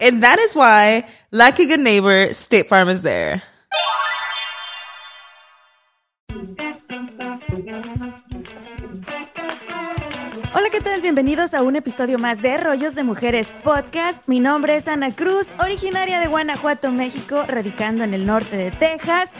And that is why, like a good neighbor, State Farm is there. Hola, ¿qué tal? Bienvenidos a un episodio más de Rollos de Mujeres Podcast. Mi nombre es Ana Cruz, originaria de Guanajuato, México, radicando en el norte de Texas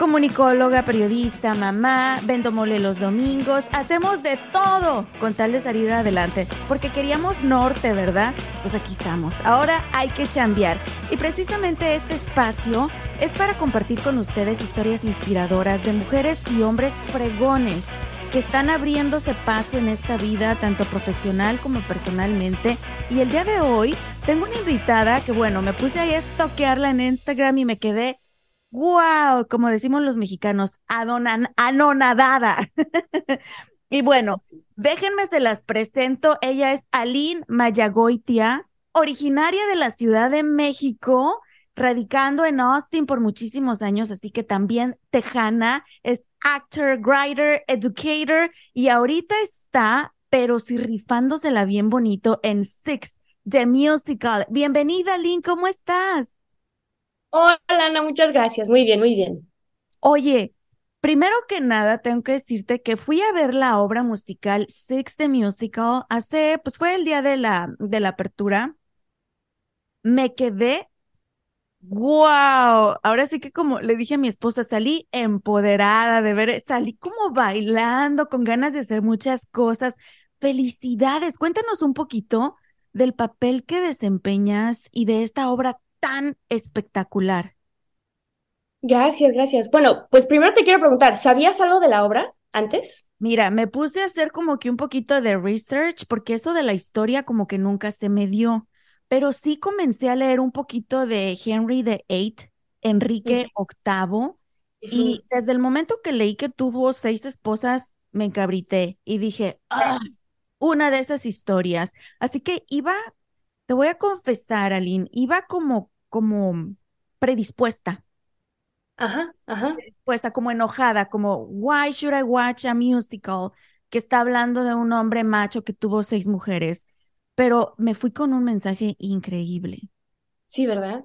comunicóloga, periodista, mamá, vendo mole los domingos, hacemos de todo con tal de salir adelante, porque queríamos norte, ¿verdad? Pues aquí estamos. Ahora hay que chambear. Y precisamente este espacio es para compartir con ustedes historias inspiradoras de mujeres y hombres fregones que están abriéndose paso en esta vida, tanto profesional como personalmente. Y el día de hoy tengo una invitada que, bueno, me puse ahí a estoquearla en Instagram y me quedé wow, como decimos los mexicanos, anonadada. y bueno, déjenme se las presento. Ella es Aline Mayagoitia, originaria de la Ciudad de México, radicando en Austin por muchísimos años, así que también tejana, es actor, writer, educator y ahorita está, pero sí rifándosela bien bonito en Six, The Musical. Bienvenida, Aline, ¿cómo estás? Hola, Ana, muchas gracias. Muy bien, muy bien. Oye, primero que nada, tengo que decirte que fui a ver la obra musical Six the Musical hace, pues fue el día de la, de la apertura. Me quedé, wow, ahora sí que como le dije a mi esposa, salí empoderada de ver, salí como bailando, con ganas de hacer muchas cosas. Felicidades, cuéntanos un poquito del papel que desempeñas y de esta obra tan espectacular? Gracias, gracias. Bueno, pues primero te quiero preguntar, ¿sabías algo de la obra antes? Mira, me puse a hacer como que un poquito de research porque eso de la historia como que nunca se me dio, pero sí comencé a leer un poquito de Henry VIII, Enrique VIII, y desde el momento que leí que tuvo seis esposas, me encabrité y dije, ah, una de esas historias. Así que iba te voy a confesar, Aline, iba como, como predispuesta. Ajá, ajá. Predispuesta, como enojada, como, why should I watch a musical que está hablando de un hombre macho que tuvo seis mujeres? Pero me fui con un mensaje increíble. Sí, ¿verdad?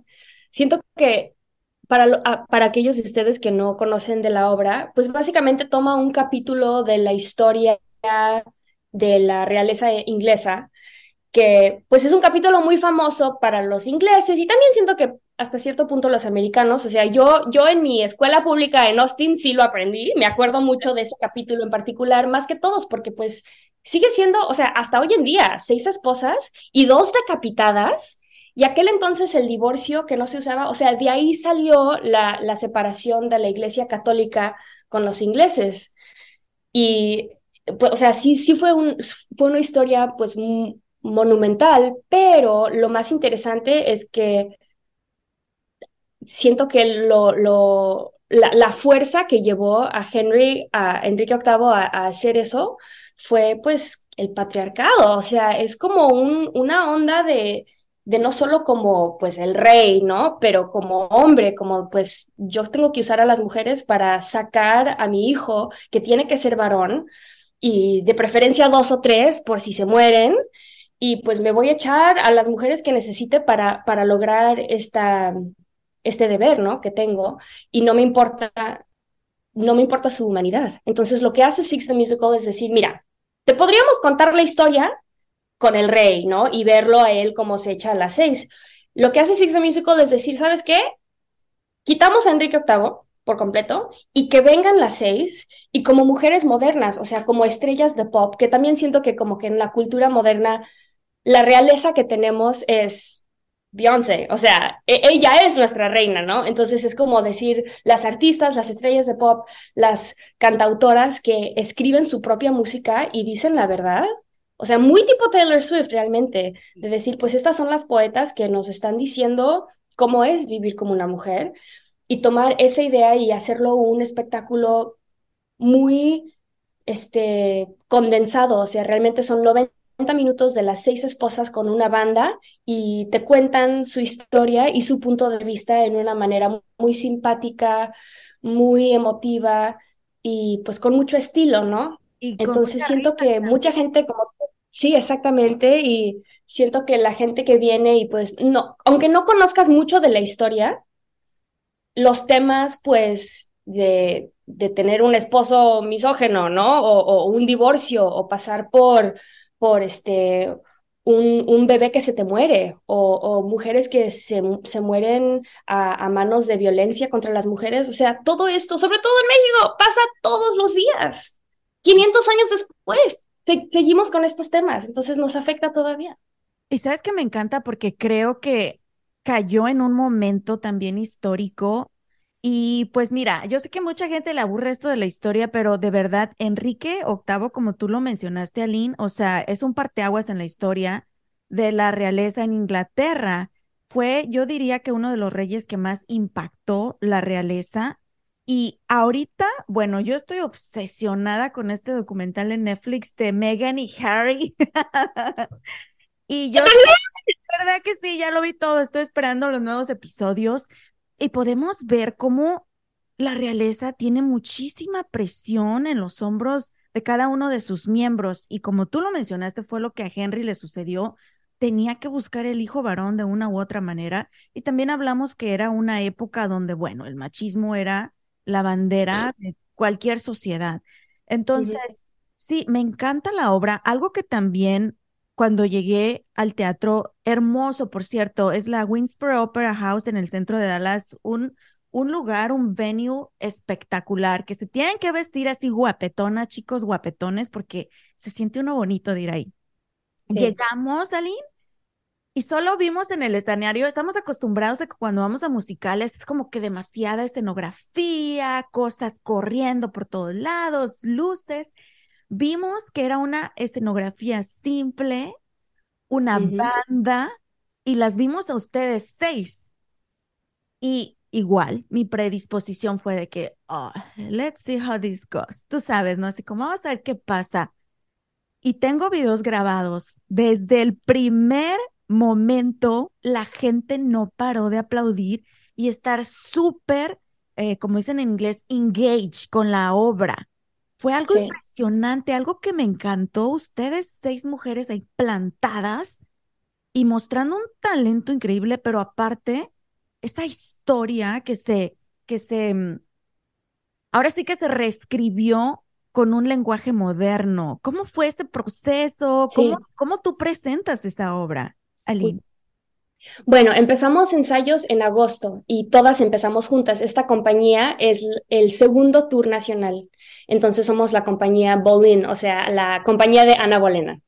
Siento que para, para aquellos de ustedes que no conocen de la obra, pues básicamente toma un capítulo de la historia de la realeza inglesa que pues es un capítulo muy famoso para los ingleses y también siento que hasta cierto punto los americanos, o sea, yo, yo en mi escuela pública en Austin sí lo aprendí, me acuerdo mucho de ese capítulo en particular, más que todos, porque pues sigue siendo, o sea, hasta hoy en día, seis esposas y dos decapitadas, y aquel entonces el divorcio que no se usaba, o sea, de ahí salió la, la separación de la Iglesia Católica con los ingleses. Y, pues, o sea, sí, sí fue, un, fue una historia, pues, monumental, pero lo más interesante es que siento que lo, la, fuerza que llevó a Henry, a Enrique VIII a, hacer eso fue pues el patriarcado, o sea, es como un, una onda de, de no solo como pues el rey, ¿no? Pero como hombre, como pues yo tengo que usar a las mujeres para sacar a mi hijo que tiene que ser varón y de preferencia dos o tres por si se mueren y pues me voy a echar a las mujeres que necesite para, para lograr esta, este deber, ¿no? Que tengo y no me importa, no me importa su humanidad. Entonces lo que hace Six the Musical es decir, mira, te podríamos contar la historia con el rey, ¿no? Y verlo a él como se echa a las seis. Lo que hace Six the Musical es decir, ¿sabes qué? Quitamos a Enrique VIII por completo y que vengan las seis y como mujeres modernas, o sea, como estrellas de pop, que también siento que como que en la cultura moderna la realeza que tenemos es Beyoncé, o sea, e-, ella es nuestra reina, ¿no? Entonces es como decir las artistas, las estrellas de pop, las cantautoras que escriben su propia música y dicen la verdad. O sea, muy tipo Taylor Swift realmente, de decir, pues estas son las poetas que nos están diciendo cómo es vivir como una mujer y tomar esa idea y hacerlo un espectáculo muy este, condensado, o sea, realmente son 90 minutos de las seis esposas con una banda y te cuentan su historia y su punto de vista en una manera muy simpática, muy emotiva y pues con mucho estilo, ¿no? Entonces siento que mucha gente como sí, exactamente y siento que la gente que viene y pues no, aunque no conozcas mucho de la historia, los temas pues de, de tener un esposo misógeno, ¿no? o un divorcio o pasar por por este, un, un, bebé que se te muere o, mujeres que se, se mueren a, manos de violencia contra las mujeres. O sea, todo esto, sobre todo en México, pasa todos los días. 500 años después, seguimos con estos temas, entonces nos afecta todavía. Y sabes que me encanta porque creo que cayó en un momento también histórico y pues mira, yo sé que mucha gente le aburre esto de la historia, pero de verdad, Enrique VIII, como tú lo mencionaste, Aline, o sea, es un parteaguas en la historia de la realeza en Inglaterra. Fue, yo diría que uno de los reyes que más impactó la realeza. Y ahorita, bueno, yo estoy obsesionada con este documental en Netflix de Meghan y Harry. y yo, verdad que sí, ya lo vi todo, estoy esperando los nuevos episodios y podemos ver cómo la realeza tiene muchísima presión en los hombros de cada uno de sus miembros. Y como tú lo mencionaste, fue lo que a Henry le sucedió. Tenía que buscar el hijo varón de una u otra manera. Y también hablamos que era una época donde, bueno, el machismo era la bandera de cualquier sociedad. Entonces, sí, me encanta la obra. Algo que también cuando llegué al teatro, hermoso, por cierto, es la Winsboro Opera House en el centro de Dallas, un, un lugar, un venue espectacular, que se tienen que vestir así guapetonas, chicos guapetones, porque se siente uno bonito de ir ahí. Llegamos, Aline, y solo vimos en el escenario, estamos acostumbrados a que cuando vamos a musicales es como que demasiada escenografía, cosas corriendo por todos lados, luces. Vimos que era una escenografía simple, una banda, y las vimos a ustedes seis. Y igual, mi predisposición fue de que, oh, let's see how this goes. Tú sabes, ¿no? Así como, vamos a ver qué pasa. Y tengo videos grabados. Desde el primer momento, la gente no paró de aplaudir y estar súper, eh, como dicen en inglés, engaged con la obra. Fue algo impresionante, algo que me encantó. Ustedes, seis mujeres ahí plantadas y mostrando un talento increíble, pero aparte, esa historia que se, que se, mm, ahora sí que se reescribió con un lenguaje moderno. ¿Cómo fue ese proceso? ¿Cómo, ¿Cómo, tú presentas esa obra, Aline? Bueno, empezamos ensayos en agosto y todas empezamos juntas. Esta compañía es el segundo tour nacional. Entonces somos la compañía Bolin, o sea, la compañía de Ana Bolena.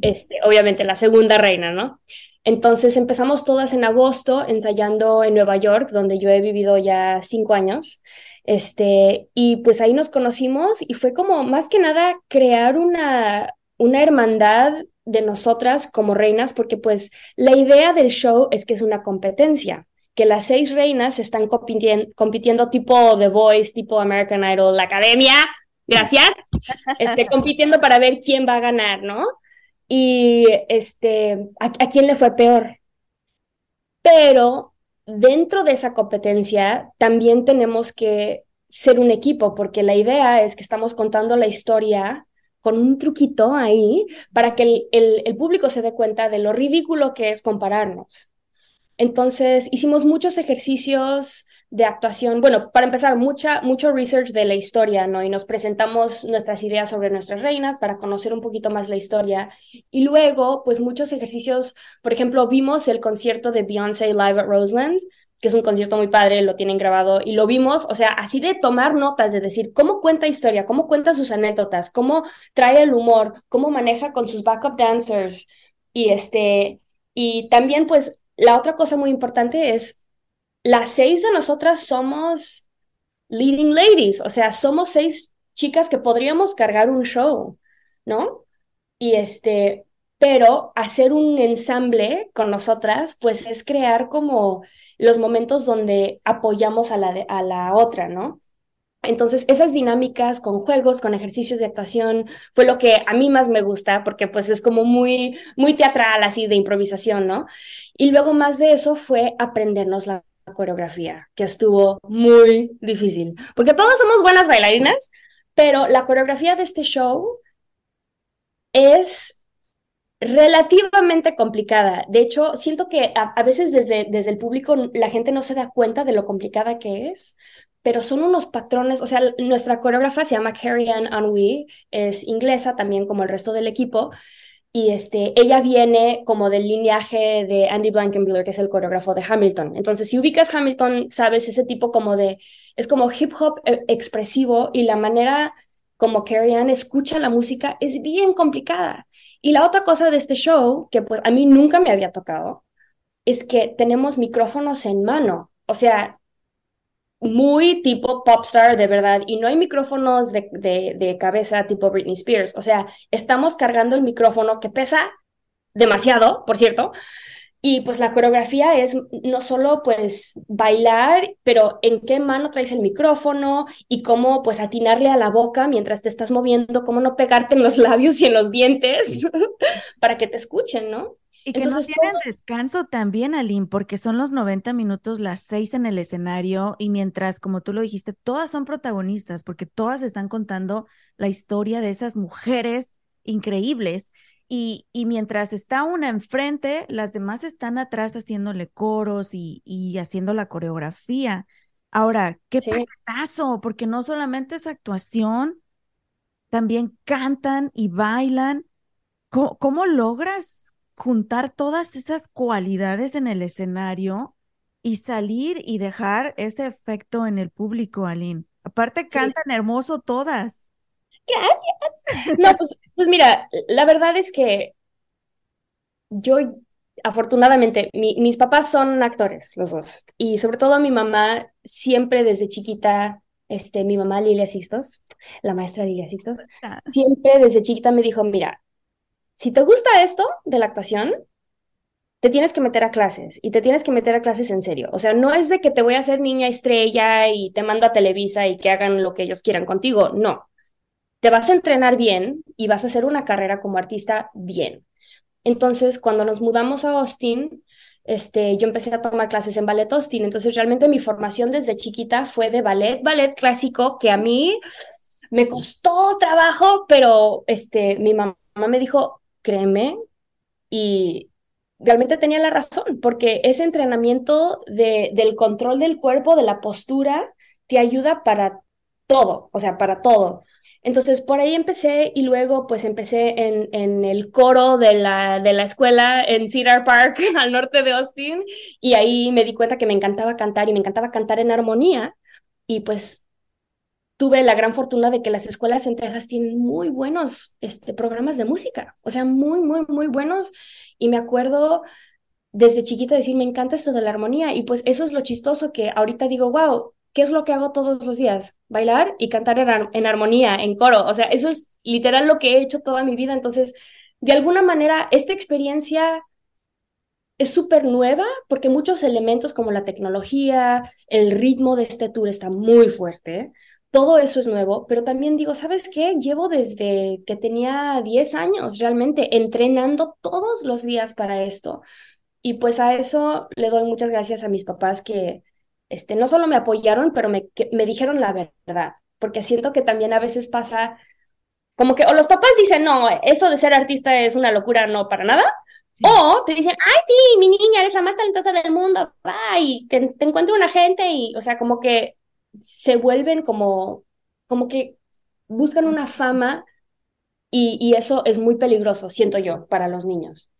este, obviamente la segunda reina, ¿no? Entonces empezamos todas en agosto ensayando en Nueva York, donde yo he vivido ya cinco años. Este, y pues ahí nos conocimos y fue como más que nada crear una, una hermandad de nosotras como reinas, porque pues la idea del show es que es una competencia, que las seis reinas están compitiendo, compitiendo tipo The Voice, tipo American Idol, la academia, gracias, este, compitiendo para ver quién va a ganar, ¿no? Y este, a quién le fue peor. Pero dentro de esa competencia también tenemos que ser un equipo, porque la idea es que estamos contando la historia con un truquito ahí para que el, el, público se dé cuenta de lo ridículo que es compararnos. Entonces, hicimos muchos ejercicios de actuación, bueno, para empezar, mucha, mucho research de la historia, ¿no? Y nos presentamos nuestras ideas sobre nuestras reinas para conocer un poquito más la historia. Y luego, pues muchos ejercicios, por ejemplo, vimos el concierto de Beyoncé Live at Roseland, que es un concierto muy padre, lo tienen grabado y lo vimos, o sea, así de tomar notas, de decir cómo cuenta historia, cómo cuenta sus anécdotas, cómo trae el humor, cómo maneja con sus backup dancers y este, y también pues la otra cosa muy importante es las seis de nosotras somos leading ladies, o sea, somos seis chicas que podríamos cargar un show, ¿no? Y este, pero hacer un ensamble con nosotras, pues es crear como los momentos donde apoyamos a la, a la otra, ¿no? Entonces, esas dinámicas con juegos, con ejercicios de actuación, fue lo que a mí más me gusta, porque pues es como muy, muy teatral, así de improvisación, ¿no? Y luego más de eso fue aprendernos la coreografía, que estuvo muy difícil, porque todas somos buenas bailarinas, pero la coreografía de este show es relativamente complicada. De hecho, siento que a, veces desde, desde el público la gente no se da cuenta de lo complicada que es, pero son unos patrones, o sea, nuestra coreógrafa se llama Carrie Ann Anui, es inglesa también como el resto del equipo, y este, ella viene como del lineaje de Andy Blankenbuehler, que es el coreógrafo de Hamilton. Entonces, si ubicas Hamilton, sabes ese tipo como de, es como hip hop eh, expresivo y la manera como Carrie Ann escucha la música es bien complicada. Y la otra cosa de este show, que pues a mí nunca me había tocado, es que tenemos micrófonos en mano. O sea, muy tipo popstar de verdad y no hay micrófonos de, de, cabeza tipo Britney Spears. O sea, estamos cargando el micrófono que pesa demasiado, por cierto. Y pues la coreografía es no solo pues bailar, pero en qué mano traes el micrófono y cómo pues atinarle a la boca mientras te estás moviendo, cómo no pegarte en los labios y en los dientes para que te escuchen, ¿no? Y que no tienen descanso también, Aline, porque son los 90 minutos, las seis en el escenario, y mientras, como tú lo dijiste, todas son protagonistas, porque todas están contando la historia de esas mujeres increíbles. Y, y mientras está una enfrente, las demás están atrás haciéndole coros y, y haciendo la coreografía. Ahora, qué sí. porque no solamente es actuación, también cantan y bailan. cómo logras juntar todas esas cualidades en el escenario y salir y dejar ese efecto en el público, Aline. Aparte, cantan hermoso todas. Gracias. No, pues, pues, mira, la verdad es que yo, afortunadamente, mis papás son actores, los dos. Y sobre todo mi mamá, siempre desde chiquita, este, mi mamá Lilia Sistos, la maestra Lilia Sistos, siempre desde chiquita me dijo, mira, si te gusta esto de la actuación, te tienes que meter a clases y te tienes que meter a clases en serio. O sea, no es de que te voy a hacer niña estrella y te mando a Televisa y que hagan lo que ellos quieran contigo. No. Te vas a entrenar bien y vas a hacer una carrera como artista bien. Entonces, cuando nos mudamos a Austin, este, yo empecé a tomar clases en ballet Austin. Entonces, realmente mi formación desde chiquita fue de ballet, ballet clásico, que a mí me costó trabajo, pero este, mi mamá me dijo, créeme, y realmente tenía la razón, porque ese entrenamiento de, del control del cuerpo, de la postura, te ayuda para todo, o sea, para todo. Entonces, por ahí empecé y luego pues empecé en, en el coro de la, de la escuela en Cedar Park, al norte de Austin, y ahí me di cuenta que me encantaba cantar y me encantaba cantar en armonía. Y pues tuve la gran fortuna de que las escuelas en Texas tienen muy buenos este, programas de música, o sea, muy, muy, muy buenos. Y me acuerdo desde chiquita decir, me encanta esto de la armonía. Y pues eso es lo chistoso que ahorita digo, wow, ¿qué es lo que hago todos los días? Bailar y cantar en, armonía, en coro. O sea, eso es literal lo que he hecho toda mi vida. Entonces, de alguna manera, esta experiencia es súper nueva porque muchos elementos como la tecnología, el ritmo de este tour está muy fuerte todo eso es nuevo, pero también digo, ¿sabes qué? Llevo desde que tenía 10 años realmente entrenando todos los días para esto. Y pues a eso le doy muchas gracias a mis papás que este, no solo me apoyaron, pero me, me dijeron la verdad, porque siento que también a veces pasa como que o los papás dicen, no, eso de ser artista es una locura, no para nada, o te dicen, ay, sí, mi niña, eres la más talentosa del mundo, y te, te encuentro una gente y, o sea, como que se vuelven como, como que buscan una fama y, y eso es muy peligroso, siento yo, para los niños.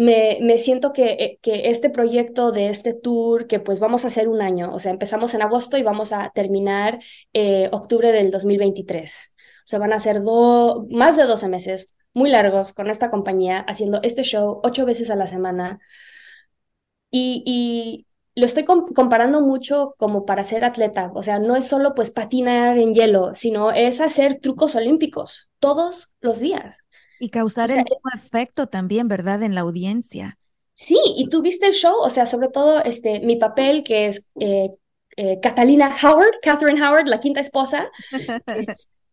Me, me, siento que, eh, que, este proyecto de este tour, que pues vamos a hacer un año, o sea, empezamos en agosto y vamos a terminar eh, octubre del 2023. O sea, van a ser más de 12 meses muy largos con esta compañía, haciendo este show ocho veces a la semana. Y, y lo estoy comparando mucho como para ser atleta, o sea, no es solo pues patinar en hielo, sino es hacer trucos olímpicos todos los días. Y causar el mismo efecto también, ¿verdad? En la audiencia. Sí, y tú viste el show, o sea, sobre todo este, mi papel, que es eh, eh, Catalina Howard, Catherine Howard, la quinta esposa.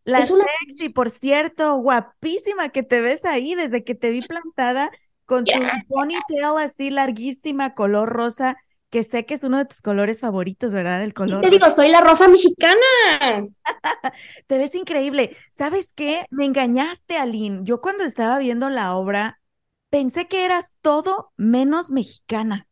la es una... sexy, por cierto, guapísima que te ves ahí desde que te vi plantada con tu ponytail así larguísima, color rosa que sé que es uno de tus colores favoritos, ¿verdad? El color. Te digo, soy la rosa mexicana. Te ves increíble. ¿Sabes qué? Me engañaste, Aline. Yo cuando estaba viendo la obra pensé que eras todo menos mexicana.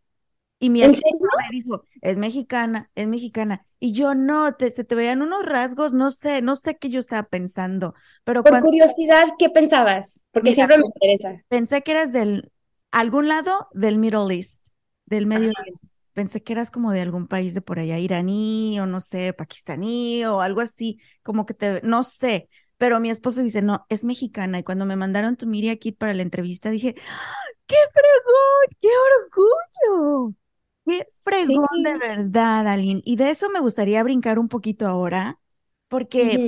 Y mi esposa me dijo, es mexicana, es mexicana. Y yo no, te, se te veían unos rasgos, no sé, no sé qué yo estaba pensando. Pero Por curiosidad, ¿qué pensabas? Porque siempre me interesa. Pensé que eras del algún lado del Middle East, del Medio Oriente pensé que eras como de algún país de por allá, iraní o no sé, pakistaní o algo así, como que te, no sé, pero mi esposo dice, no, es mexicana. Y cuando me mandaron tu Miria Kit para la entrevista, dije, ¡Ah, ¡qué fregón! ¡Qué orgullo! ¡Qué fregón de verdad, Aline! Y de eso me gustaría brincar un poquito ahora, porque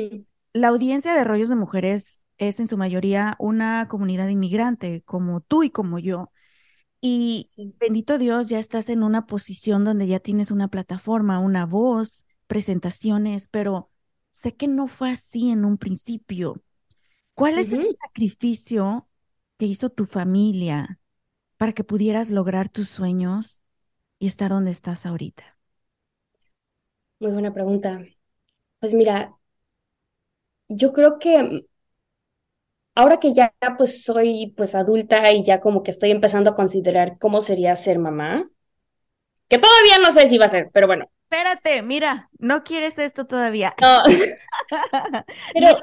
la audiencia de Rollos de Mujeres es en su mayoría una comunidad inmigrante, como tú y como yo. Y bendito Dios, ya estás en una posición donde ya tienes una plataforma, una voz, presentaciones, pero sé que no fue así en un principio. ¿Cuál es el sacrificio que hizo tu familia para que pudieras lograr tus sueños y estar donde estás ahorita? Muy buena pregunta. Pues mira, yo creo que ahora que ya pues soy pues adulta y ya como que estoy empezando a considerar cómo sería ser mamá, que todavía no sé si va a ser, pero bueno. Espérate, mira, no quieres esto todavía. No. pero,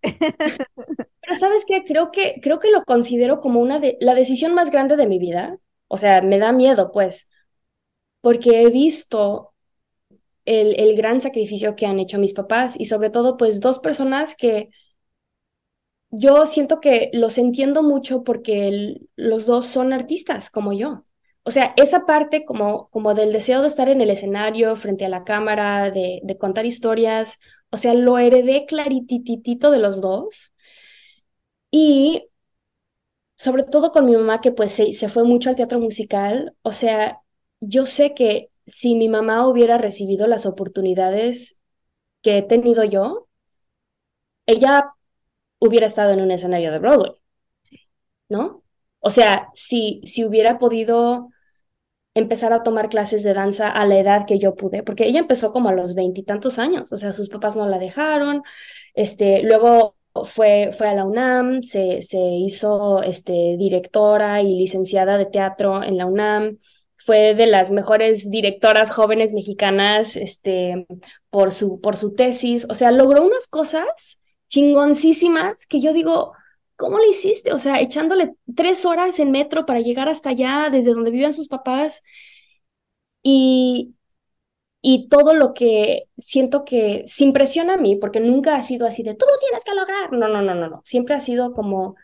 pero, sabes qué, creo que creo que lo considero como una de la decisión más grande de mi vida. O sea, me da miedo, pues, porque he visto el, el gran sacrificio que han hecho mis papás y sobre todo, pues, dos personas que yo siento que los entiendo mucho porque los dos son artistas como yo. O sea, esa parte como, como del deseo de estar en el escenario, frente a la cámara, de, de contar historias, o sea, lo heredé clarititito de los dos. Y sobre todo con mi mamá, que pues se, se fue mucho al teatro musical, o sea, yo sé que si mi mamá hubiera recibido las oportunidades que he tenido yo, ella hubiera estado en un escenario de Broadway, ¿no? O sea, si, si hubiera podido empezar a tomar clases de danza a la edad que yo pude, porque ella empezó como a los veintitantos años, o sea, sus papás no la dejaron, este, luego fue, fue a la UNAM, se, se hizo este, directora y licenciada de teatro en la UNAM, fue de las mejores directoras jóvenes mexicanas este, por, su, por su tesis, o sea, logró unas cosas chingoncísimas que yo digo, ¿cómo le hiciste? O sea, echándole tres horas en metro para llegar hasta allá, desde donde vivían sus papás. Y, y todo lo que siento que se impresiona a mí, porque nunca ha sido así de, tú tienes que lograr. No, no, no, no, no. Siempre ha sido como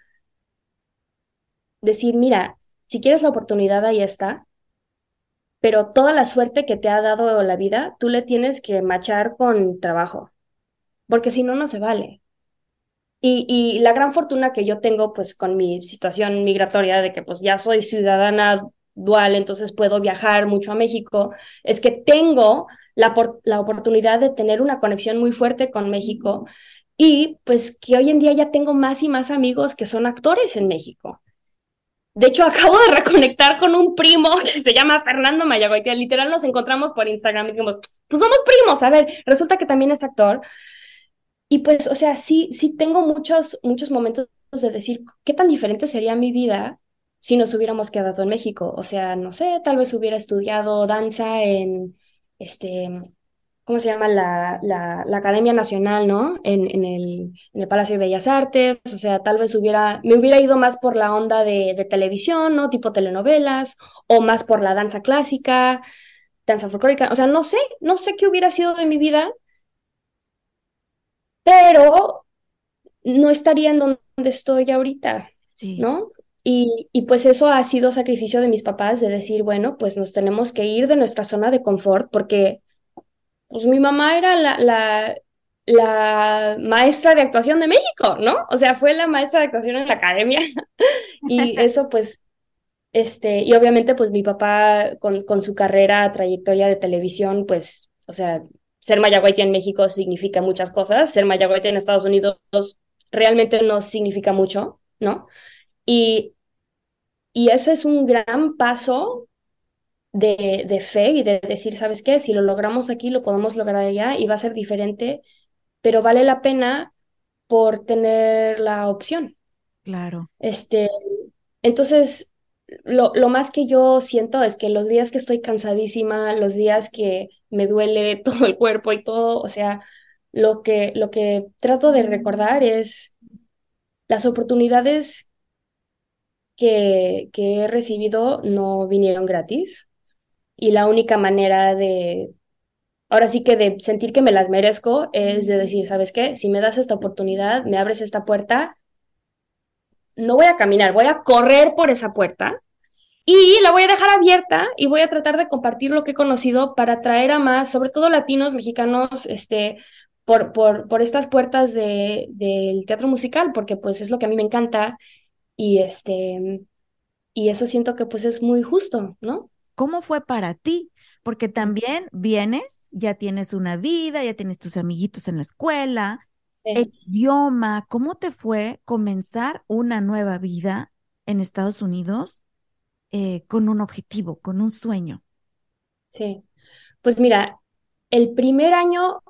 decir, mira, si quieres la oportunidad, ahí está, pero toda la suerte que te ha dado la vida, tú le tienes que machar con trabajo, porque si no, no se vale. Y, la gran fortuna que yo tengo, pues, con mi situación migratoria, de que pues ya soy ciudadana dual, entonces puedo viajar mucho a México, es que tengo la, la oportunidad de tener una conexión muy fuerte con México y pues que hoy en día ya tengo más y más amigos que son actores en México. De hecho, acabo de reconectar con un primo que se llama Fernando Mayagoy, que literal nos encontramos por Instagram y dijimos, pues somos primos, a ver, resulta que también es actor. Y pues, o sea, sí, sí tengo muchos, muchos momentos de decir, ¿qué tan diferente sería mi vida si nos hubiéramos quedado en México? O sea, no sé, tal vez hubiera estudiado danza en, este, ¿cómo se llama? La, la, la Academia Nacional, ¿no? En, en, el, en el Palacio de Bellas Artes, o sea, tal vez hubiera, me hubiera ido más por la onda de, de televisión, ¿no? Tipo telenovelas, o más por la danza clásica, danza folclórica, o sea, no sé, no sé qué hubiera sido de mi vida, pero no estaría en donde estoy ahorita, ¿no? Y, y, pues eso ha sido sacrificio de mis papás de decir, bueno, pues nos tenemos que ir de nuestra zona de confort porque pues mi mamá era la, la, la maestra de actuación de México, ¿no? O sea, fue la maestra de actuación en la academia y eso pues, este, y obviamente pues mi papá con, con su carrera, trayectoria de televisión, pues, o sea, ser mayagüite en México significa muchas cosas, ser mayagüite en Estados Unidos realmente no significa mucho, ¿no? Y, y ese es un gran paso de, de, fe y de decir, ¿sabes qué? Si lo logramos aquí, lo podemos lograr allá y va a ser diferente, pero vale la pena por tener la opción. Claro. Este, entonces, lo, lo, más que yo siento es que los días que estoy cansadísima, los días que me duele todo el cuerpo y todo, o sea, lo que, lo que trato de recordar es las oportunidades que, que he recibido no vinieron gratis y la única manera de, ahora sí que de sentir que me las merezco es de decir, ¿sabes qué? Si me das esta oportunidad, me abres esta puerta, no voy a caminar, voy a correr por esa puerta y la voy a dejar abierta y voy a tratar de compartir lo que he conocido para atraer a más, sobre todo latinos, mexicanos, este, por, por, por estas puertas de, del teatro musical, porque pues es lo que a mí me encanta y este, y eso siento que pues es muy justo, ¿no? ¿Cómo fue para ti? Porque también vienes, ya tienes una vida, ya tienes tus amiguitos en la escuela, el idioma, ¿cómo te fue comenzar una nueva vida en Estados Unidos eh, con un objetivo, con un sueño? Sí, pues mira, el primer año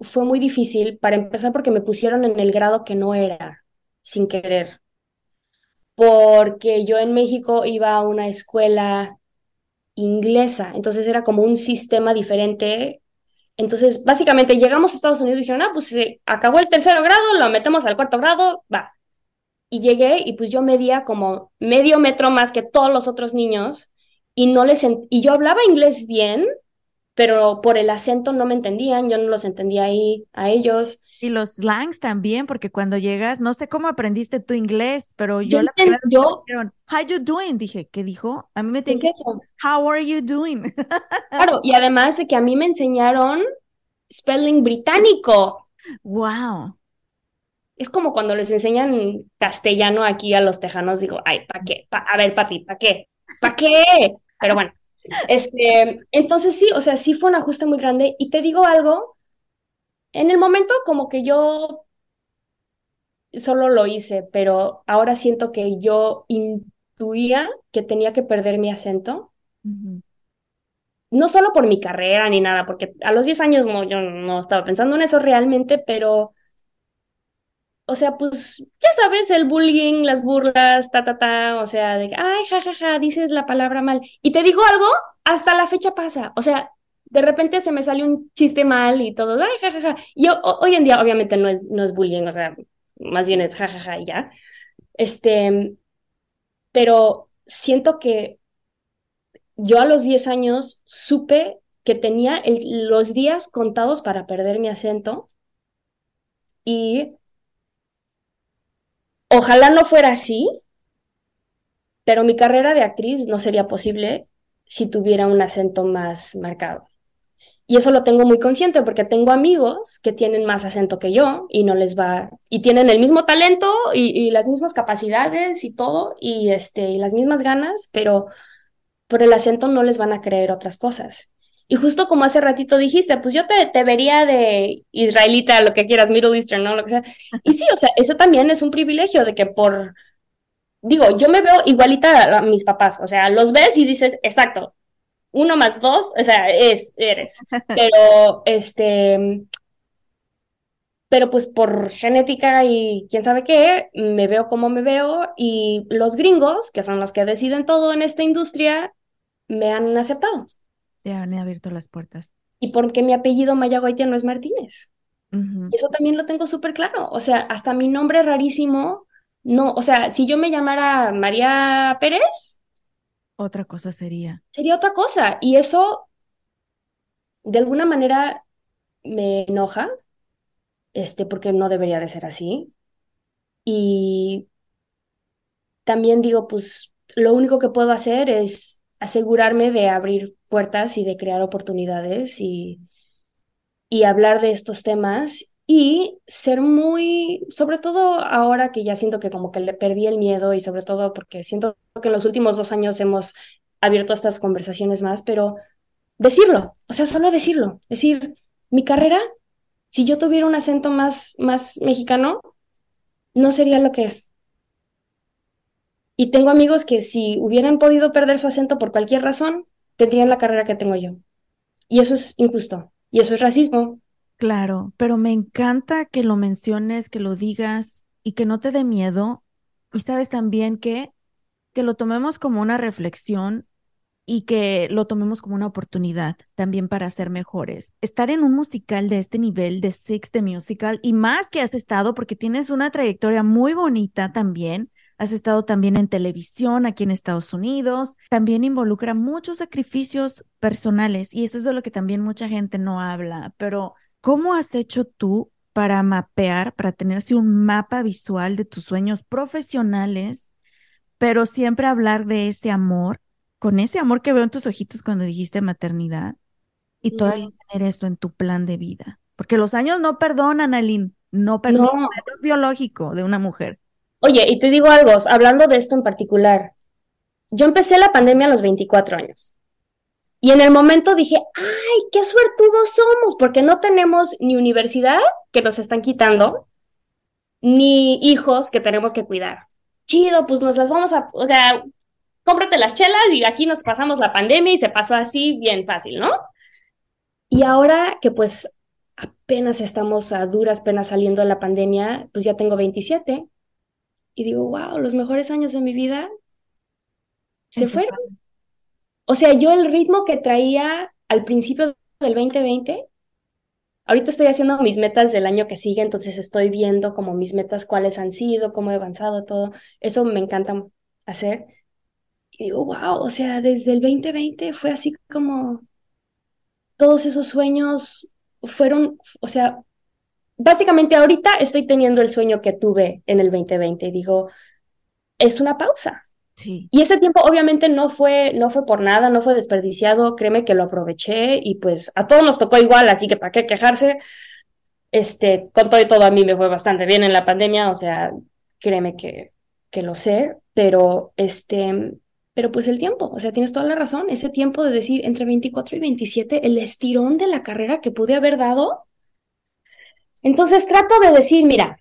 fue muy difícil para empezar porque me pusieron en el grado que no era, sin querer. Porque yo en México iba a una escuela inglesa, entonces era como un sistema diferente. Entonces, básicamente llegamos a Estados Unidos y dijeron, ah, pues se acabó el tercer grado, lo metemos al cuarto grado, va. Y llegué y pues yo medía como medio metro más que todos los otros niños y no les y yo hablaba inglés bien, pero por el acento no me entendían, yo no los entendía ahí a ellos. Y los slangs también, porque cuando llegas, no sé cómo aprendiste tu inglés, pero yo, yo la primera yo, dijeron, how you doing? Dije, ¿qué dijo? A mí me tienen que how are you doing? Claro, y además de que a mí me enseñaron spelling británico. Wow. Es como cuando les enseñan castellano aquí a los tejanos, digo, ay, ¿para qué? Pa a ver, papi, ¿para qué? ¿Para qué? Pero bueno, este, entonces sí, o sea, sí fue un ajuste muy grande. Y te digo algo, en el momento como que yo solo lo hice, pero ahora siento que yo intuía que tenía que perder mi acento. No solo por mi carrera ni nada, porque a los 10 años no, yo no estaba pensando en eso realmente, pero, o sea, pues, ya sabes, el bullying, las burlas, ta, ta, ta, o sea, de, ay, jajaja, ja, ja, dices la palabra mal. Y te digo algo, hasta la fecha pasa, o sea, de repente se me sale un chiste mal y todo, ay, jajaja. Y hoy en día, obviamente, no es, no es bullying, o sea, más bien es jajaja y ya. Este, pero siento que yo a los 10 años supe que tenía los días contados para perder mi acento y ojalá no fuera así, pero mi carrera de actriz no sería posible si tuviera un acento más marcado. Y eso lo tengo muy consciente porque tengo amigos que tienen más acento que yo y no les va, y tienen el mismo talento y, las mismas capacidades y todo, y, este, y las mismas ganas, pero por el acento no les van a creer otras cosas. Y justo como hace ratito dijiste, pues yo te, te vería de israelita, lo que quieras, Middle Eastern, ¿no? Lo que sea. Y sí, o sea, eso también es un privilegio de que por, digo, yo me veo igualita a mis papás, o sea, los ves y dices, exacto, uno más dos, o sea, es, eres. Pero, este, pero pues por genética y quién sabe qué, me veo como me veo y los gringos, que son los que deciden todo en esta industria, me han aceptado. Te han abierto las puertas. Y porque mi apellido Mayagoitia no es Martínez. Y eso también lo tengo súper claro. O sea, hasta mi nombre rarísimo, no, o sea, si yo me llamara María Pérez. Otra cosa sería. Sería otra cosa. Y eso, de alguna manera, me enoja este, porque no debería de ser así. Y también digo, pues lo único que puedo hacer es asegurarme de abrir puertas y de crear oportunidades y, y hablar de estos temas y ser muy, sobre todo ahora que ya siento que como que le perdí el miedo y sobre todo porque siento que en los últimos dos años hemos abierto estas conversaciones más, pero decirlo, o sea, solo decirlo, decir, mi carrera si yo tuviera un acento más, más mexicano, no sería lo que es. Y tengo amigos que si hubieran podido perder su acento por cualquier razón, tendrían la carrera que tengo yo. Y eso es injusto. Y eso es racismo. Claro, pero me encanta que lo menciones, que lo digas y que no te dé miedo. Y sabes también que, que lo tomemos como una reflexión y que lo tomemos como una oportunidad también para ser mejores. Estar en un musical de este nivel, de Six the Musical, y más que has estado, porque tienes una trayectoria muy bonita también, has estado también en televisión aquí en Estados Unidos, también involucra muchos sacrificios personales y eso es de lo que también mucha gente no habla, pero ¿cómo has hecho tú para mapear, para tenerse un mapa visual de tus sueños profesionales, pero siempre hablar de ese amor con ese amor que veo en tus ojitos cuando dijiste maternidad y todavía tener esto en tu plan de vida. Porque los años no perdonan, Aline, no perdonan no. el biológico de una mujer. Oye, y te digo algo, hablando de esto en particular, yo empecé la pandemia a los 24 años. Y en el momento dije, ay, qué suertudos somos, porque no tenemos ni universidad que nos están quitando, ni hijos que tenemos que cuidar. Chido, pues nos las vamos a, o sea, cómprate las chelas y aquí nos pasamos la pandemia y se pasó así bien fácil, ¿no? Y ahora que pues apenas estamos a duras penas saliendo de la pandemia, pues ya tengo 27 y digo, wow, los mejores años de mi vida se fueron. O sea, yo el ritmo que traía al principio del 2020, ahorita estoy haciendo mis metas del año que sigue, entonces estoy viendo como mis metas cuáles han sido, cómo he avanzado, todo. Eso me encanta hacer. Y digo, wow, o sea, desde el 2020 fue así como todos esos sueños fueron, o sea, básicamente ahorita estoy teniendo el sueño que tuve en el 2020 y digo, es una pausa. Sí. Y ese tiempo obviamente no fue, no fue por nada, no fue desperdiciado, créeme que lo aproveché y pues a todos nos tocó igual, así que para qué quejarse. Este, con todo y todo a mí me fue bastante bien en la pandemia, o sea, créeme que, que lo sé, pero este, pero pues el tiempo, o sea, tienes toda la razón, ese tiempo de decir entre 24 y 27, el estirón de la carrera que pude haber dado. Entonces trato de decir, mira,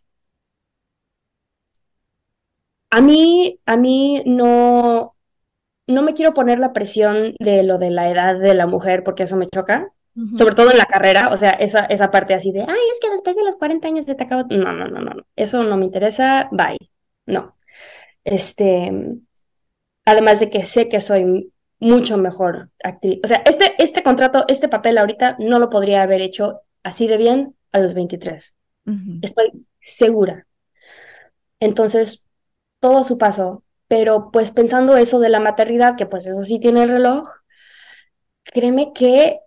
a mí, a mí no, no me quiero poner la presión de lo de la edad de la mujer porque eso me choca, uh -huh. sobre todo en la carrera, o sea, esa, esa parte así de, ay, es que después de los 40 años se te acaba, no, no, no, no, eso no me interesa, bye, no. Este, además de que sé que soy mucho mejor actriz. O sea, este, este contrato, este papel ahorita no lo podría haber hecho así de bien a los 23. Uh -huh. Estoy segura. Entonces, todo a su paso, pero pues pensando eso de la maternidad, que pues eso sí tiene el reloj, créeme que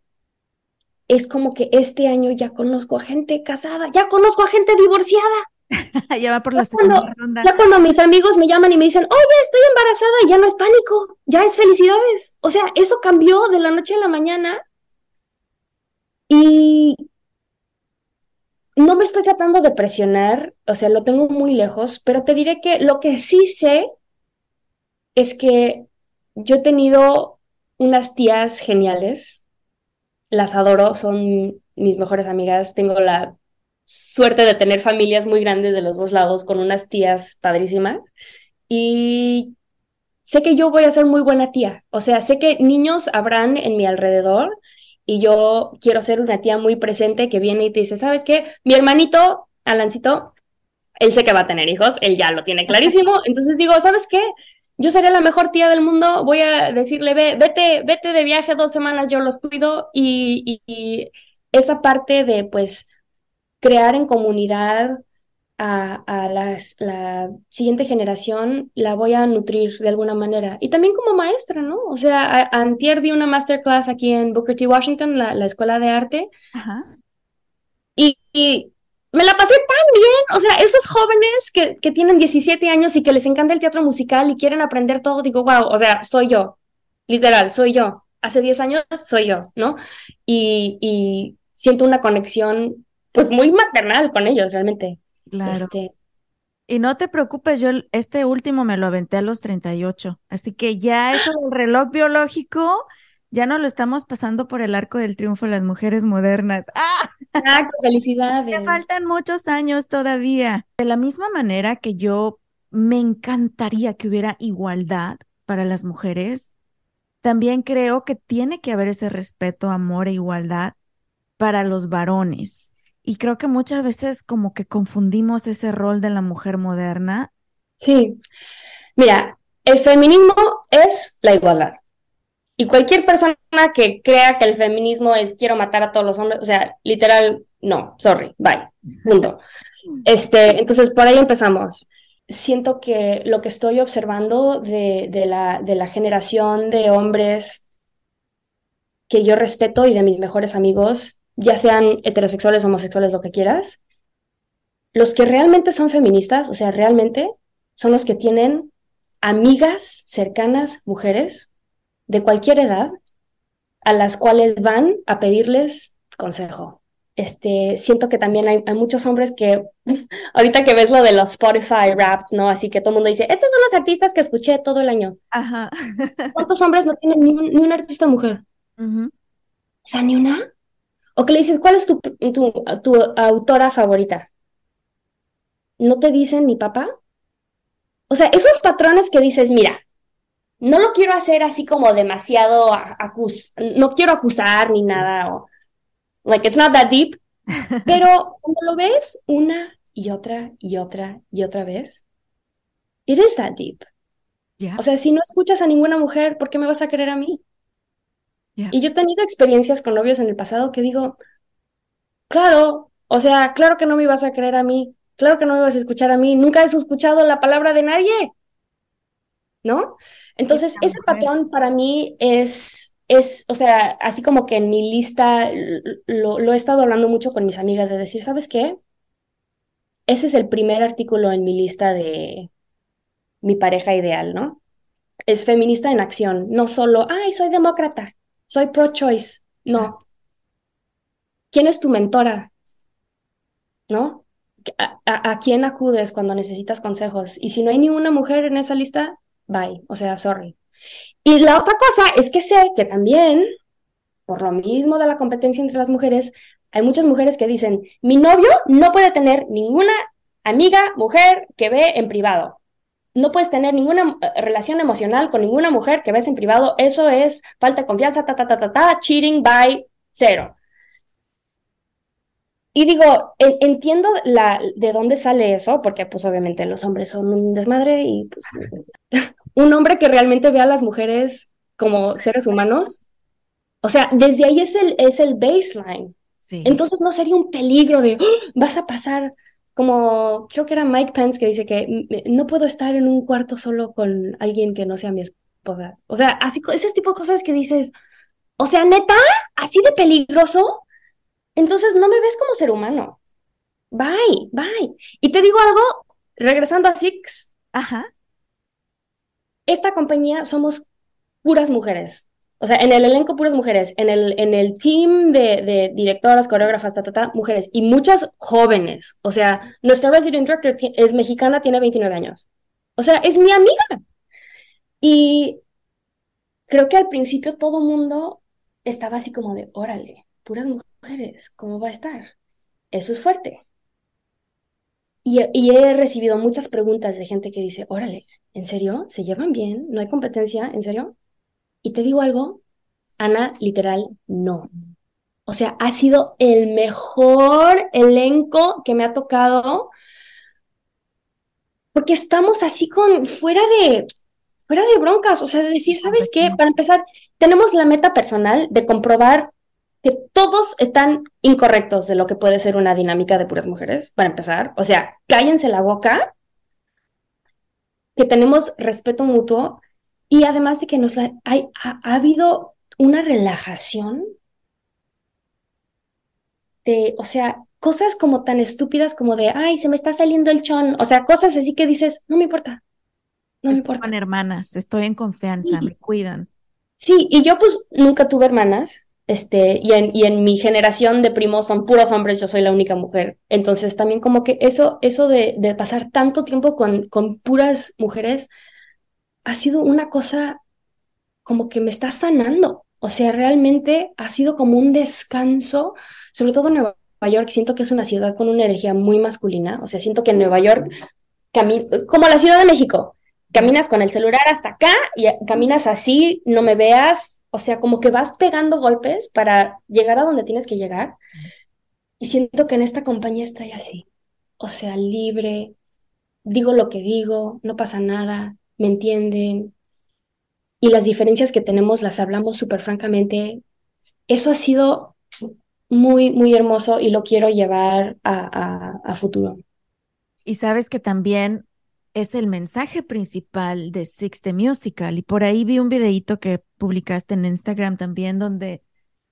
es como que este año ya conozco a gente casada, ya conozco a gente divorciada. ya va por la segunda cuando, ronda. Ya cuando mis amigos me llaman y me dicen, oye, estoy embarazada, ya no es pánico, ya es felicidades. O sea, eso cambió de la noche a la mañana. Y no me estoy tratando de presionar, o sea, lo tengo muy lejos, pero te diré que lo que sí sé es que yo he tenido unas tías geniales, las adoro, son mis mejores amigas, tengo la suerte de tener familias muy grandes de los dos lados con unas tías padrísimas y sé que yo voy a ser muy buena tía, o sea, sé que niños habrán en mi alrededor y yo quiero ser una tía muy presente que viene y te dice, ¿sabes qué? Mi hermanito Alancito, él sé que va a tener hijos, él ya lo tiene clarísimo, entonces digo, ¿sabes qué? Yo seré la mejor tía del mundo, voy a decirle, Ve, vete, vete de viaje dos semanas, yo los cuido y, y esa parte de pues crear en comunidad a, a las, la siguiente generación la voy a nutrir de alguna manera. Y también como maestra, ¿no? O sea, a, antier di una masterclass aquí en Booker T. Washington, la, la escuela de arte. Ajá. Y, y, me la pasé tan bien. O sea, esos jóvenes que, que tienen 17 años y que les encanta el teatro musical y quieren aprender todo, digo, wow, o sea, soy yo. Literal, soy yo. Hace 10 años soy yo, ¿no? Y, y siento una conexión, pues muy maternal con ellos, realmente. Claro. Este, Y no te preocupes, yo este último me lo aventé a los 38, así que ya eso del reloj biológico ya no lo estamos pasando por el arco del triunfo de las mujeres modernas. ¡Ah! exacto, felicidades. Me faltan muchos años todavía. De la misma manera que yo me encantaría que hubiera igualdad para las mujeres, también creo que tiene que haber ese respeto, amor e igualdad para los varones. Y creo que muchas veces como que confundimos ese rol de la mujer moderna. Sí. Mira, el feminismo es la igualdad. Y cualquier persona que crea que el feminismo es quiero matar a todos los hombres, o sea, literal, no, sorry, bye, punto. Este, entonces, por ahí empezamos. Siento que lo que estoy observando de, de la, de la generación de hombres que yo respeto y de mis mejores amigos, ya sean heterosexuales, homosexuales, lo que quieras, los que realmente son feministas, o sea, realmente son los que tienen amigas cercanas, mujeres, de cualquier edad, a las cuales van a pedirles consejo. Este, siento que también hay, hay muchos hombres que, ahorita que ves lo de los Spotify Wrapped, ¿no? Así que todo el mundo dice, estos son los artistas que escuché todo el año. Ajá. ¿Cuántos hombres no tienen ni, un, ni una artista mujer? O sea, ni una. O que le dices, ¿cuál es tu, tu, tu autora favorita? ¿No te dicen mi papá? O sea, esos patrones que dices, mira, no lo quiero hacer así como demasiado acus, no quiero acusar ni nada, o like it's not that deep, pero cuando lo ves una y otra y otra y otra vez, it is that deep. O sea, si no escuchas a ninguna mujer, ¿por qué me vas a querer a mí? Y yo he tenido experiencias con novios en el pasado que digo, claro, o sea, claro que no me ibas a creer a mí, claro que no me ibas a escuchar a mí, nunca has escuchado la palabra de nadie, ¿no? Entonces, ese patrón para mí es, es, o sea, así como que en mi lista lo, lo he estado hablando mucho con mis amigas de decir, ¿sabes qué? Ese es el primer artículo en mi lista de mi pareja ideal, ¿no? Es feminista en acción, no solo, ay, soy demócrata, soy pro-choice, no. ¿Quién es tu mentora? ¿No? ¿A, a- a quién acudes cuando necesitas consejos? Y si no hay ninguna mujer en esa lista, bye, o sea, sorry. Y la otra cosa es que sé que también, por lo mismo de la competencia entre las mujeres, hay muchas mujeres que dicen, mi novio no puede tener ninguna amiga mujer que ve en privado. No puedes tener ninguna eh, relación emocional con ninguna mujer que ves en privado. Eso es falta de confianza, ta, ta, ta, ta, ta, cheating by cero. Y digo, en- entiendo la, de dónde sale eso, porque pues obviamente los hombres son un desmadre y pues un hombre que realmente ve a las mujeres como seres humanos, o sea, desde ahí es el, es el baseline. Sí. Entonces no sería un peligro de "¡Ah! vas a pasar como creo que era Mike Pence que dice que "Mm, no puedo estar en un cuarto solo con alguien que no sea mi esposa. O sea, así ese tipo de cosas que dices, o sea, neta, así de peligroso. Entonces no me ves como ser humano. Bye, bye. Y te digo algo, regresando a Six, Ajá. esta compañía somos puras mujeres. O sea, en el elenco puras mujeres, en el, en el team de, de directoras, coreógrafas, ta, ta, ta, mujeres, y muchas jóvenes. O sea, nuestra resident director es mexicana, tiene 29 años. O sea, es mi amiga. Y creo que al principio todo mundo estaba así como de, órale, puras mujeres, ¿cómo va a estar? Eso es fuerte. Y he recibido muchas preguntas de gente que dice, órale, ¿en serio? ¿Se llevan bien? ¿No hay competencia? ¿En serio? Y te digo algo, Ana, literal, no. O sea, ha sido el mejor elenco que me ha tocado porque estamos así con fuera de fuera de broncas, o sea, de decir, ¿sabes qué? Para empezar, tenemos la meta personal de comprobar que todos están incorrectos de lo que puede ser una dinámica de puras mujeres, para empezar. O sea, cállense la boca, que tenemos respeto mutuo y además de que nos hay, ha habido una relajación de, o sea, cosas como tan estúpidas como de, ay, se me está saliendo el chon, o sea, cosas así que dices, no me importa, no me importa. hermanas, estoy en confianza, me cuidan. Sí, y yo pues nunca tuve hermanas, este, y en, y en mi generación de primos son puros hombres, yo soy la única mujer. Entonces también como que eso, eso de, de pasar tanto tiempo con, con puras mujeres ha sido una cosa como que me está sanando. O sea, realmente ha sido como un descanso, sobre todo en Nueva York, siento que es una ciudad con una energía muy masculina. O sea, siento que en Nueva York, como la Ciudad de México, caminas con el celular hasta acá y caminas así, no me veas, o sea, como que vas pegando golpes para llegar a donde tienes que llegar. Y siento que en esta compañía estoy así, o sea, libre, digo lo que digo, no pasa nada, me entienden. Y las diferencias que tenemos las hablamos súper francamente. Eso ha sido muy, muy hermoso y lo quiero llevar a, futuro. Y sabes que también es el mensaje principal de Six the Musical. Y por ahí vi un videito que publicaste en Instagram también donde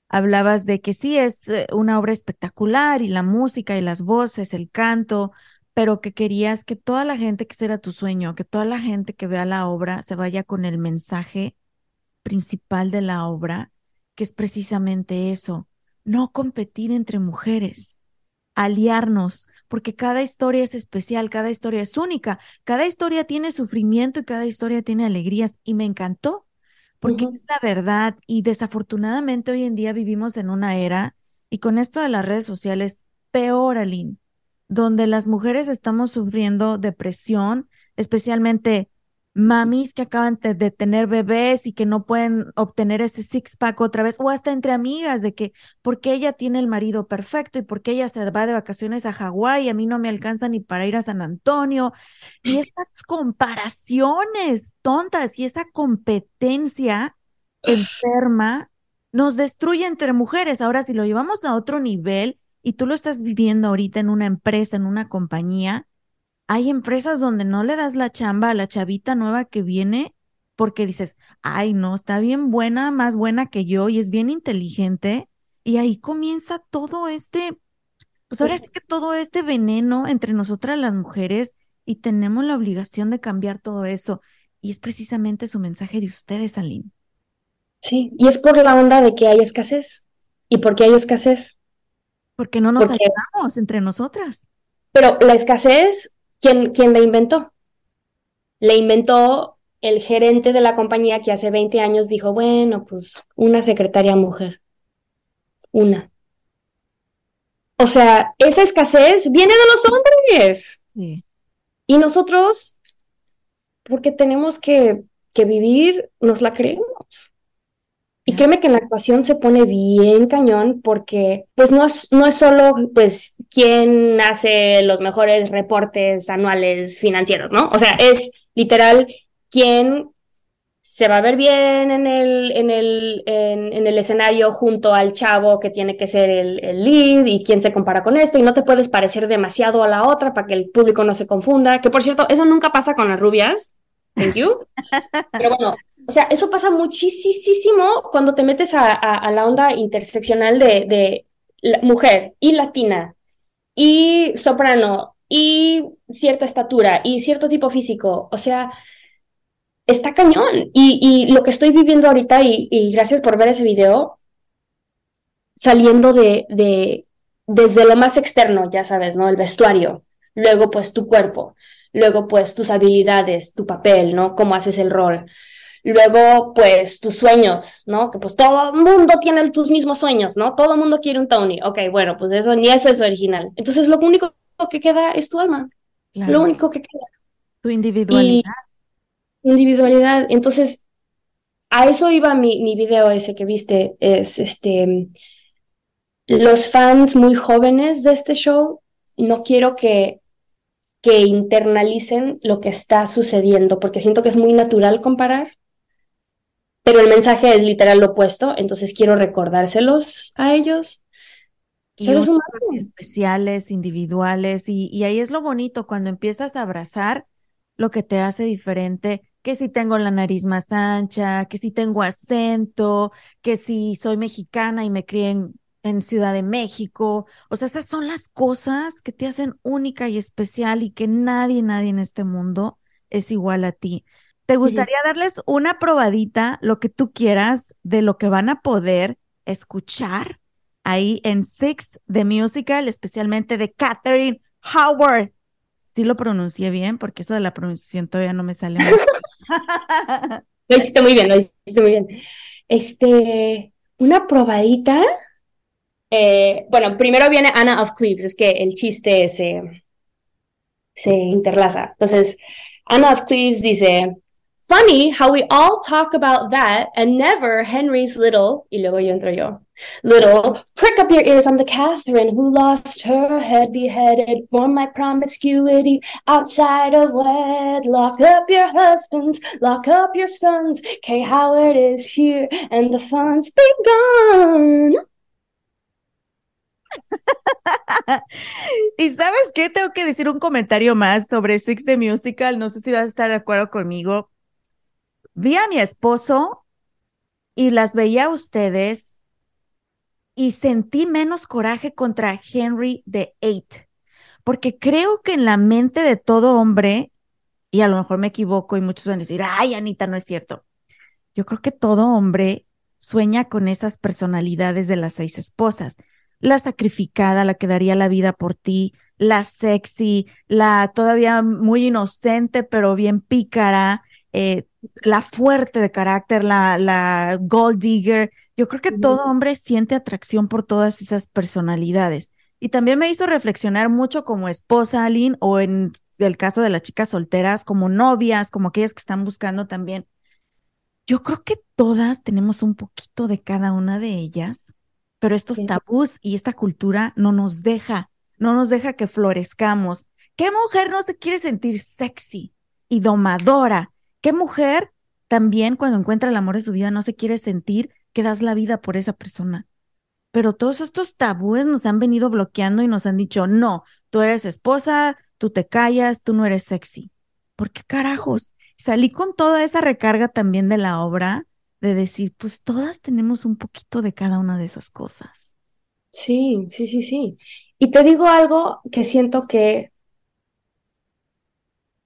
hablabas de que sí es eh, una obra espectacular y la música y las voces, el canto, pero que querías que toda la gente que será tu sueño, que toda la gente que vea la obra se vaya con el mensaje principal de la obra, que es precisamente eso, no competir entre mujeres, aliarnos, porque cada historia es especial, cada historia es única, cada historia tiene sufrimiento y cada historia tiene alegrías y me encantó, porque es la verdad y desafortunadamente hoy en día vivimos en una era y con esto de las redes sociales, peor, Aline, donde las mujeres estamos sufriendo depresión, especialmente mamis que acaban de, tener bebés y que no pueden obtener ese six pack otra vez, o hasta entre amigas de que porque ella tiene el marido perfecto y porque ella se va de vacaciones a Hawái, a mí no me alcanza ni para ir a San Antonio. Y estas comparaciones tontas y esa competencia enferma nos destruye entre mujeres. Ahora, si lo llevamos a otro nivel y tú lo estás viviendo ahorita en una empresa, en una compañía, hay empresas donde no le das la chamba a la chavita nueva que viene porque dices, ay, no, está bien buena, más buena que yo y es bien inteligente. Y ahí comienza todo este, pues ahora sí que todo este veneno entre nosotras las mujeres y tenemos la obligación de cambiar todo eso. Y es precisamente su mensaje de ustedes, Aline. Sí, y es por la onda de que hay escasez. ¿Y por qué hay escasez? Porque no nos ayudamos entre nosotras. Pero la escasez ¿Quién, quién la inventó? Le inventó el gerente de la compañía que hace 20 años dijo, bueno, pues una secretaria mujer. Una. O sea, esa escasez viene de los hombres. Y nosotros, porque tenemos que, que vivir, nos la creemos. Y créeme que en la actuación se pone bien cañón porque pues no es, no es solo pues quién hace los mejores reportes anuales financieros, ¿no? O sea, es literal quién se va a ver bien en el, en el, en, el escenario junto al chavo que tiene que ser el, el, lead y quién se compara con esto. Y no te puedes parecer demasiado a la otra para que el público no se confunda, que por cierto, eso nunca pasa con las rubias, thank you, pero bueno, o sea, eso pasa muchísimo cuando te metes a, la onda interseccional de, mujer y latina y soprano y cierta estatura y cierto tipo físico. O sea, está cañón. Y, lo que estoy viviendo ahorita, y, gracias por ver ese video, saliendo de, de, desde lo más externo, ya sabes, ¿no? El vestuario, luego pues tu cuerpo, luego pues tus habilidades, tu papel, ¿no? Cómo haces el rol. Luego, pues tus sueños, ¿no? Que pues todo el mundo tiene tus mismos sueños, ¿no? Todo el mundo quiere un Tony. Ok, bueno, pues eso ni es eso original. Entonces, lo único que queda es tu alma. Lo único que queda. Tu individualidad. individualidad. Entonces, a eso iba mi, mi video ese que viste, es este, los fans muy jóvenes de este show, no quiero que, que internalicen lo que está sucediendo, porque siento que es muy natural comparar, pero el mensaje es literal lo opuesto, entonces quiero recordárselos a ellos. Seres especiales, individuales, y, y ahí es lo bonito cuando empiezas a abrazar lo que te hace diferente que si tengo la nariz más ancha, que si tengo acento, que si soy mexicana y me crié en, Ciudad de México. O sea, esas son las cosas que te hacen única y especial y que nadie, nadie en este mundo es igual a ti. ¿Te gustaría darles una probadita, lo que tú quieras, de lo que van a poder escuchar ahí en Six The Musical, especialmente de Catherine Howard? Sí lo pronuncié bien, porque eso de la pronunciación todavía no me sale. lo hiciste muy bien, lo hiciste muy bien. Este, una probadita. Eh, bueno, primero viene Anna of Cleves, es que el chiste se, se interlaza. Entonces, Anna of Cleves dice, Funny how we all talk about that and never Henry's little, y luego yo entro yo. Little, prick up your ears, I'm the Catherine who lost her head beheaded for my promiscuity outside of wed. Lock up your husbands, lock up your sons. Kay Howard is here and the fun's begun. y sabes qué, tengo que decir un comentario más sobre Six the Musical, no sé si vas a estar de acuerdo conmigo. Vi a mi esposo y las veía a ustedes y sentí menos coraje contra Henry the Eight, porque creo que en la mente de todo hombre, y a lo mejor me equivoco y muchos van a decir, ay, Anita, no es cierto. Yo creo que todo hombre sueña con esas personalidades de las seis esposas. La sacrificada, la que daría la vida por ti, la sexy, la todavía muy inocente, pero bien pícara, eh, la fuerte de carácter, la, la gold digger, yo creo que todo hombre siente atracción por todas esas personalidades. Y también me hizo reflexionar mucho como esposa, Aline, o en el caso de las chicas solteras, como novias, como aquellas que están buscando también. Yo creo que todas tenemos un poquito de cada una de ellas, pero estos tabús y esta cultura no nos deja, no nos deja que florezcamos. ¿Qué mujer no se quiere sentir sexy y domadora? ¿Qué mujer también cuando encuentra el amor de su vida no se quiere sentir que das la vida por esa persona. Pero todos estos tabúes nos han venido bloqueando y nos han dicho, no, tú eres esposa, tú te callas, tú no eres sexy. ¿Por qué carajos? Salí con toda esa recarga también de la obra de decir, pues todas tenemos un poquito de cada una de esas cosas. Sí, sí, sí, sí. Y te digo algo que siento que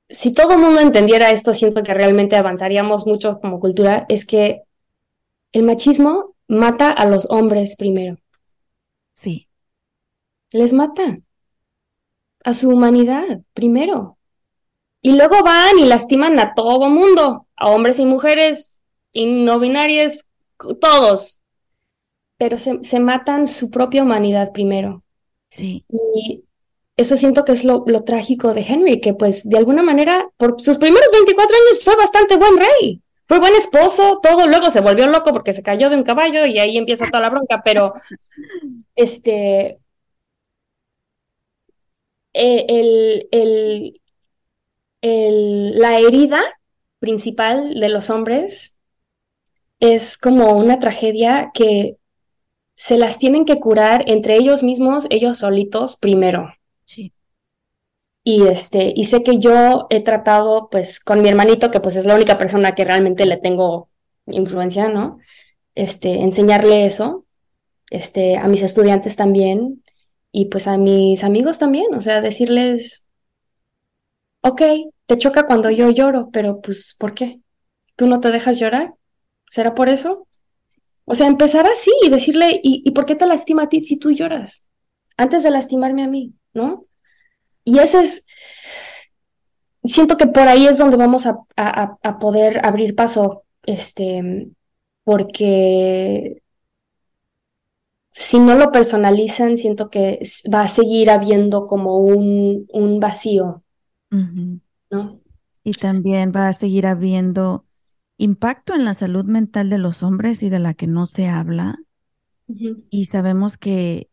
si todo el mundo entendiera esto, siento que realmente avanzaríamos mucho como cultura, es que el machismo mata a los hombres primero. Sí. Les mata a su humanidad primero. Y luego van y lastiman a todo mundo, a hombres y mujeres, y no binarias, todos. Pero se, se matan su propia humanidad primero. Sí. Y eso siento que es lo, lo, trágico de Henry, que pues de alguna manera por sus primeros 24 años fue bastante buen rey fue buen esposo, todo, luego se volvió loco porque se cayó de un caballo y ahí empieza toda la bronca, pero este, eh, el, el, el, la herida principal de los hombres es como una tragedia que se las tienen que curar entre ellos mismos, ellos solitos primero. Sí. Y, este, y sé que yo he tratado pues con mi hermanito, que pues es la única persona que realmente le tengo influencia, ¿no? Este, enseñarle eso, este, a mis estudiantes también y pues a mis amigos también, o sea, decirles, ok, te choca cuando yo lloro, pero pues, ¿por qué? ¿Tú no te dejas llorar? ¿Será por eso? O sea, empezar así y decirle, ¿y, ¿y por qué te lastima a ti si tú lloras? Antes de lastimarme a mí, ¿no? Y ese es, siento que por ahí es donde vamos a, a, poder abrir paso, este, porque si no lo personalizan, siento que va a seguir habiendo como un, un vacío, ¿no? Y también va a seguir habiendo impacto en la salud mental de los hombres y de la que no se habla, Y sabemos que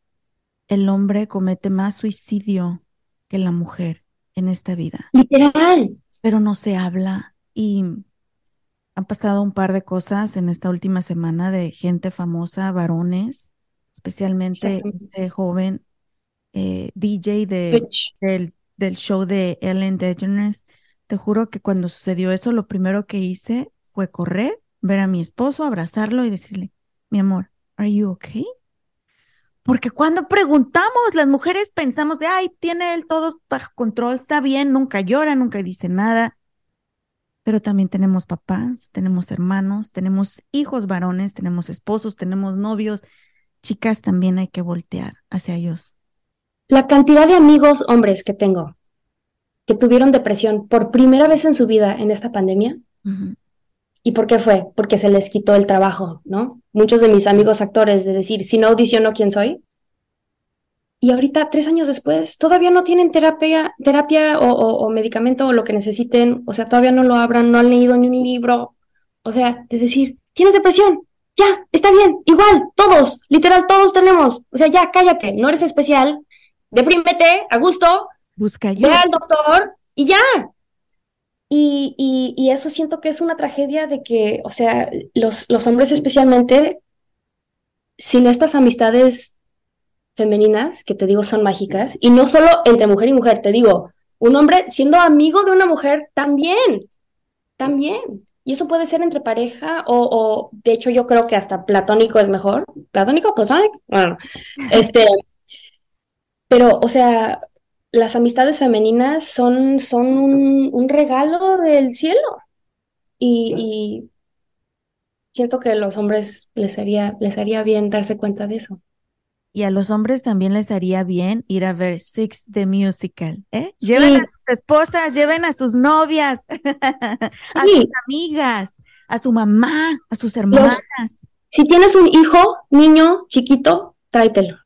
el hombre comete más suicidio que la mujer en esta vida. Literal. Pero no se habla y han pasado un par de cosas en esta última semana de gente famosa, varones, especialmente este joven eh, DJ de, del, del, show de Ellen DeGeneres. Te juro que cuando sucedió eso, lo primero que hice fue correr, ver a mi esposo, abrazarlo y decirle, mi amor, ¿are you okay? Porque cuando preguntamos, las mujeres pensamos de, ay, tiene él todo bajo control, está bien, nunca llora, nunca dice nada. Pero también tenemos papás, tenemos hermanos, tenemos hijos varones, tenemos esposos, tenemos novios. Chicas, también hay que voltear hacia ellos. La cantidad de amigos hombres que tengo que tuvieron depresión por primera vez en su vida en esta pandemia. ¿Y por qué fue? Porque se les quitó el trabajo, ¿no? Muchos de mis amigos actores de decir, si no audiciono, ¿quién soy? Y ahorita, tres años después, todavía no tienen terapia, terapia o, medicamento o lo que necesiten, o sea, todavía no lo abran, no han leído ni un libro. O sea, de decir, tienes depresión, ya, está bien, igual, todos, literal, todos tenemos. O sea, ya, cállate, no eres especial, deprímete, a gusto, Busca ayuda. ve al doctor y ya, y, eso siento que es una tragedia de que, o sea, los, hombres especialmente, sin estas amistades femeninas, que te digo son mágicas, y no solo entre mujer y mujer, te digo, un hombre siendo amigo de una mujer también, también. Y eso puede ser entre pareja o, de hecho yo creo que hasta platónico es mejor. ¿Platónico? ¿Platónico? Bueno, este, pero, o sea, las amistades femeninas son, son un, regalo del cielo y, siento que a los hombres les haría, les haría bien darse cuenta de eso. Y a los hombres también les haría bien ir a ver Six the Musical, ¿eh? Lleven a sus esposas, lleven a sus novias, a sus amigas, a su mamá, a sus hermanas. si tienes un hijo, niño, chiquito, tráetelo.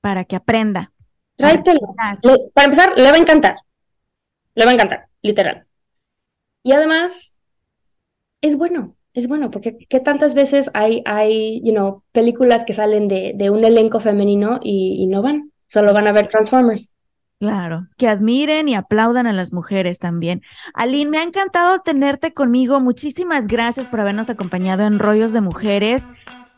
Para que aprenda. Tráetelo. para empezar, le va a encantar. Le va a encantar, literal. Y además, es bueno, es bueno, porque ¿qué tantas veces hay, hay you know, películas que salen de, de un elenco femenino y, no van? Solo van a ver Transformers. Claro, que admiren y aplaudan a las mujeres también. Aline, me ha encantado tenerte conmigo. Muchísimas gracias por habernos acompañado en Rollos de Mujeres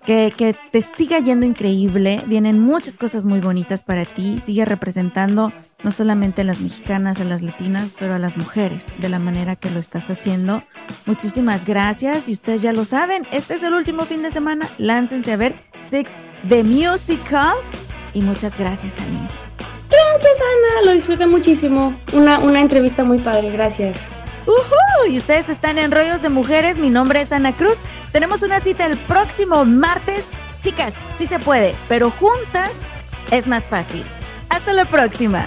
que, te siga yendo increíble. Vienen muchas cosas muy bonitas para ti. Sigue representando no solamente a las mexicanas, a las latinas, pero a las mujeres de la manera que lo estás haciendo. Muchísimas gracias. Y ustedes ya lo saben, este es el último fin de semana. Láncense a ver Six The Musical. Y muchas gracias, Ana. Gracias, Ana. Lo disfruté muchísimo. Una, una entrevista muy padre. Gracias. Uh Y ustedes están en Rollos de Mujeres. Mi nombre es Ana Cruz. Tenemos una cita el próximo martes. Chicas, sí se puede, pero juntas es más fácil. Hasta la próxima.